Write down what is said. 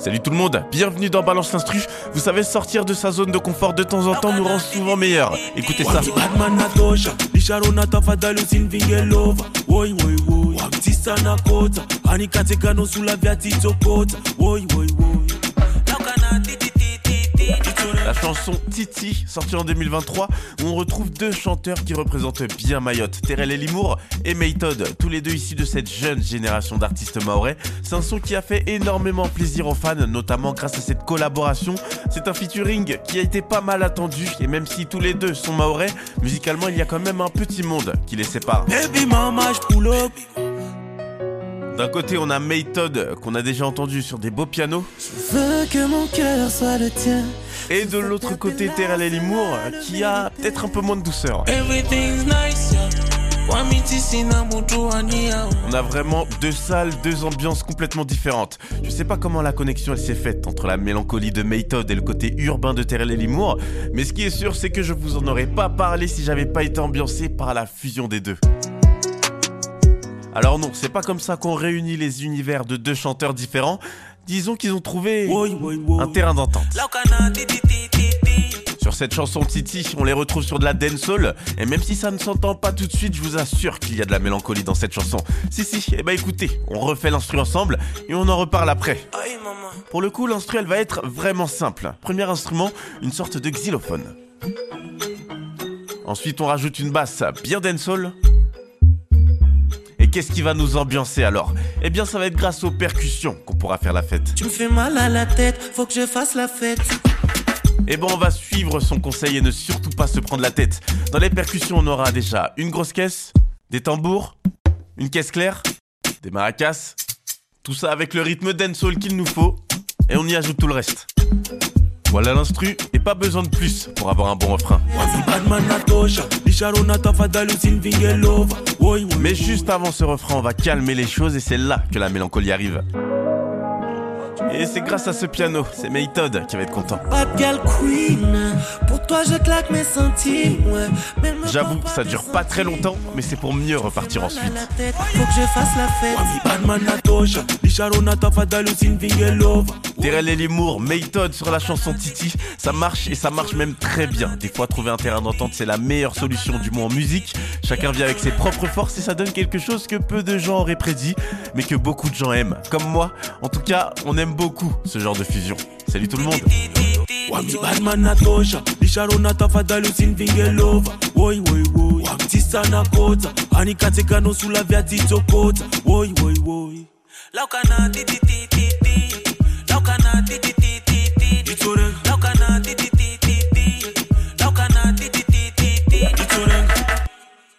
Salut tout le monde, bienvenue dans Balance l'Instru. Vous savez, sortir de sa zone de confort de temps en temps nous rend souvent meilleurs. Écoutez ça. La chanson Titi, sortie en 2023, où on retrouve deux chanteurs qui représentent bien Mayotte, Terrell Elimour et Maytod, tous les deux issus de cette jeune génération d'artistes maorais. C'est un son qui a fait énormément plaisir aux fans, notamment grâce à cette collaboration. C'est un featuring qui a été pas mal attendu, et même si tous les deux sont maorais, musicalement il y a quand même un petit monde qui les sépare. baby mama je D'un côté on a Maytod, qu'on a déjà entendu sur des beaux pianos, veux que mon cœur soit le tien. Et de l'autre côté Terrell Elimour, qui a peut-être un peu moins de douceur. On a vraiment deux salles, deux ambiances complètement différentes. Je sais pas comment la connexion elle s'est faite entre la mélancolie de Maytod et le côté urbain de Terrell Elimour, mais ce qui est sûr c'est que je vous en aurais pas parlé si j'avais pas été ambiancé par la fusion des deux. Alors non, c'est pas comme ça qu'on réunit les univers de deux chanteurs différents. Disons qu'ils ont trouvé un terrain d'entente. Sur cette chanson Titi, on les retrouve sur de la dancehall, et même si ça ne s'entend pas tout de suite, je vous assure qu'il y a de la mélancolie dans cette chanson. Si si, eh ben écoutez, on refait l'instru ensemble et on en reparle après. Pour le coup, l'instru elle va être vraiment simple. Premier instrument, une sorte de xylophone. Ensuite, on rajoute une basse bien dancehall. Et qu'est-ce qui va nous ambiancer alors? Eh bien, ça va être grâce aux percussions qu'on pourra faire la fête. Tu me fais mal à la tête, faut que je fasse la fête. Et bon, on va suivre son conseil et ne surtout pas se prendre la tête. Dans les percussions, on aura déjà une grosse caisse, des tambours, une caisse claire, des maracas. Tout ça avec le rythme dancehall qu'il nous faut. Et on y ajoute tout le reste. Voilà l'instru, et pas besoin de plus pour avoir un bon refrain. Mais juste avant ce refrain, on va calmer les choses et c'est là que la mélancolie arrive. Et c'est grâce à ce piano, c'est Maytod qui va être content. J'avoue, ça dure pas très longtemps, mais c'est pour mieux repartir ensuite. la tête, faut que je fasse la fête. wamti batman natosha lisharona tafadhali usinvingelova Terrell Elimour, Maytod sur la chanson Titi, ça marche et ça marche même très bien. Des fois, trouver un terrain d'entente, c'est la meilleure solution du moins en musique. Chacun vient avec ses propres forces et ça donne quelque chose que peu de gens auraient prédit, mais que beaucoup de gens aiment. Comme moi, en tout cas, on aime beaucoup ce genre de fusion. Salut tout le monde. Wamti batman natosha lisharona tafadhali usinvingelova woi woi woi. Wamtisana kota anikatekano sula vyatitsokota woi woi woi. Laukana tititititi